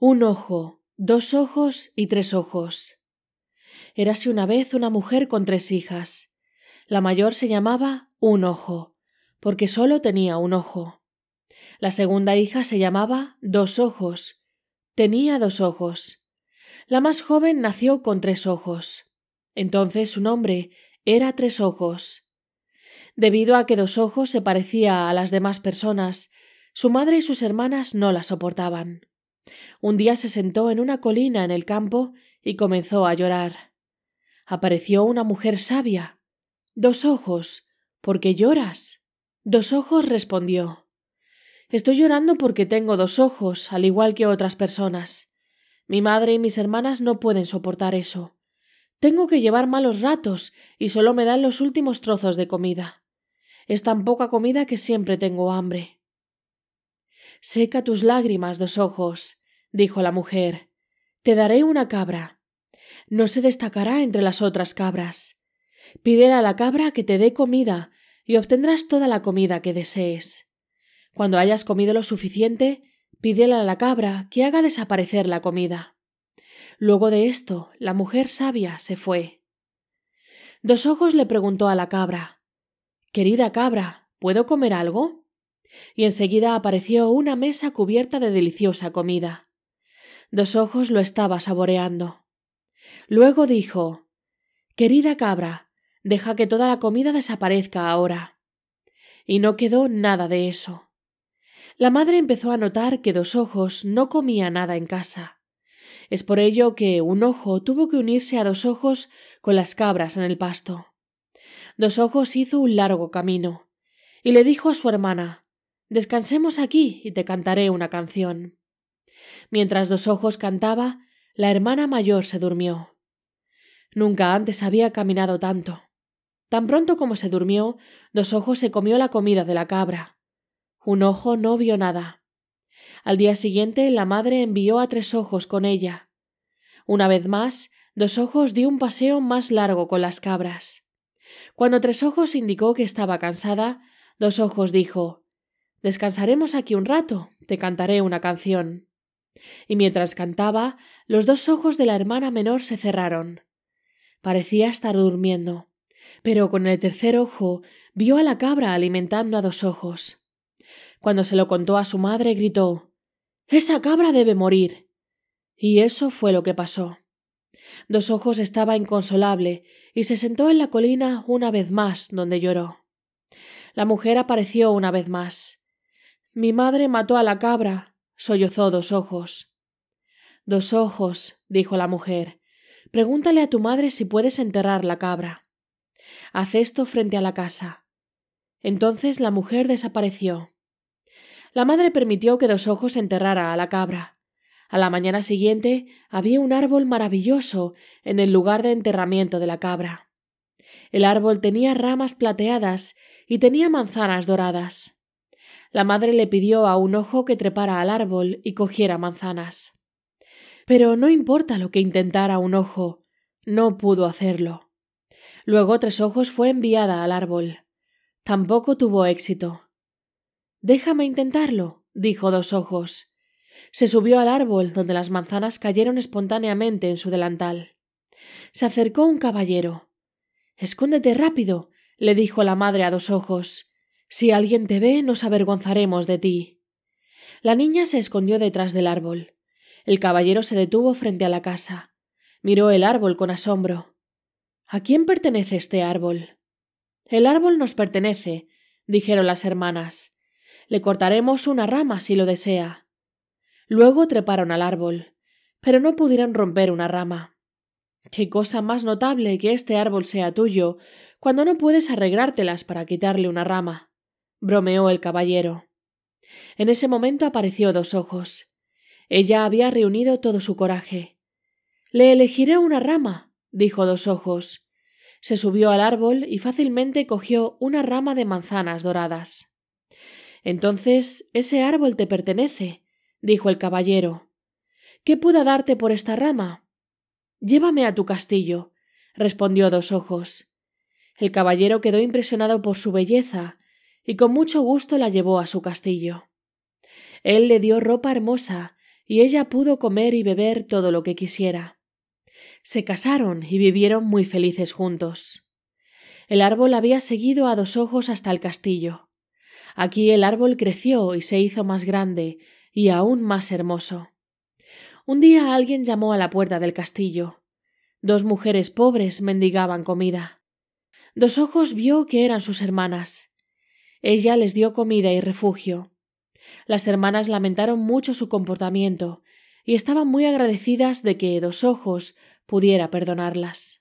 Un ojo, dos ojos y tres ojos. Érase una vez una mujer con tres hijas. La mayor se llamaba Un ojo, porque sólo tenía un ojo. La segunda hija se llamaba Dos ojos. Tenía dos ojos. La más joven nació con tres ojos. Entonces su nombre era Tres Ojos. Debido a que Dos Ojos se parecía a las demás personas, su madre y sus hermanas no la soportaban. Un día se sentó en una colina en el campo y comenzó a llorar. Apareció una mujer sabia. Dos ojos. ¿Por qué lloras? Dos ojos respondió. Estoy llorando porque tengo dos ojos, al igual que otras personas. Mi madre y mis hermanas no pueden soportar eso. Tengo que llevar malos ratos y solo me dan los últimos trozos de comida. Es tan poca comida que siempre tengo hambre. Seca tus lágrimas, dos ojos, dijo la mujer. Te daré una cabra. No se destacará entre las otras cabras. Pídele a la cabra que te dé comida y obtendrás toda la comida que desees. Cuando hayas comido lo suficiente, pídele a la cabra que haga desaparecer la comida. Luego de esto, la mujer sabia se fue. Dos ojos le preguntó a la cabra Querida cabra, ¿puedo comer algo? Y enseguida apareció una mesa cubierta de deliciosa comida. Dos ojos lo estaba saboreando. Luego dijo Querida cabra, deja que toda la comida desaparezca ahora. Y no quedó nada de eso. La madre empezó a notar que dos ojos no comía nada en casa. Es por ello que un ojo tuvo que unirse a dos ojos con las cabras en el pasto. Dos ojos hizo un largo camino, y le dijo a su hermana Descansemos aquí y te cantaré una canción. Mientras Dos Ojos cantaba, la hermana mayor se durmió. Nunca antes había caminado tanto. Tan pronto como se durmió, Dos Ojos se comió la comida de la cabra. Un ojo no vio nada. Al día siguiente la madre envió a Tres Ojos con ella. Una vez más, Dos Ojos dio un paseo más largo con las cabras. Cuando Tres Ojos indicó que estaba cansada, Dos Ojos dijo Descansaremos aquí un rato, te cantaré una canción y mientras cantaba, los dos ojos de la hermana menor se cerraron. Parecía estar durmiendo, pero con el tercer ojo vio a la cabra alimentando a dos ojos. Cuando se lo contó a su madre, gritó Esa cabra debe morir. Y eso fue lo que pasó. Dos ojos estaba inconsolable y se sentó en la colina una vez más, donde lloró. La mujer apareció una vez más. Mi madre mató a la cabra, sollozó dos ojos. Dos ojos, dijo la mujer. Pregúntale a tu madre si puedes enterrar la cabra. Haz esto frente a la casa. Entonces la mujer desapareció. La madre permitió que dos ojos enterrara a la cabra. A la mañana siguiente había un árbol maravilloso en el lugar de enterramiento de la cabra. El árbol tenía ramas plateadas y tenía manzanas doradas. La madre le pidió a un ojo que trepara al árbol y cogiera manzanas. Pero no importa lo que intentara un ojo, no pudo hacerlo. Luego Tres Ojos fue enviada al árbol. Tampoco tuvo éxito. Déjame intentarlo, dijo Dos Ojos. Se subió al árbol donde las manzanas cayeron espontáneamente en su delantal. Se acercó un caballero. Escóndete rápido, le dijo la madre a Dos Ojos. Si alguien te ve, nos avergonzaremos de ti. La niña se escondió detrás del árbol. El caballero se detuvo frente a la casa. Miró el árbol con asombro. ¿A quién pertenece este árbol? El árbol nos pertenece, dijeron las hermanas. Le cortaremos una rama si lo desea. Luego treparon al árbol, pero no pudieron romper una rama. Qué cosa más notable que este árbol sea tuyo, cuando no puedes arreglártelas para quitarle una rama bromeó el caballero. En ese momento apareció dos ojos. Ella había reunido todo su coraje. Le elegiré una rama, dijo dos ojos. Se subió al árbol y fácilmente cogió una rama de manzanas doradas. Entonces ese árbol te pertenece, dijo el caballero. ¿Qué puedo darte por esta rama? Llévame a tu castillo, respondió dos ojos. El caballero quedó impresionado por su belleza y con mucho gusto la llevó a su castillo. Él le dio ropa hermosa y ella pudo comer y beber todo lo que quisiera. Se casaron y vivieron muy felices juntos. El árbol había seguido a dos ojos hasta el castillo. Aquí el árbol creció y se hizo más grande y aún más hermoso. Un día alguien llamó a la puerta del castillo. Dos mujeres pobres mendigaban comida. Dos ojos vio que eran sus hermanas. Ella les dio comida y refugio. Las hermanas lamentaron mucho su comportamiento y estaban muy agradecidas de que Dos Ojos pudiera perdonarlas.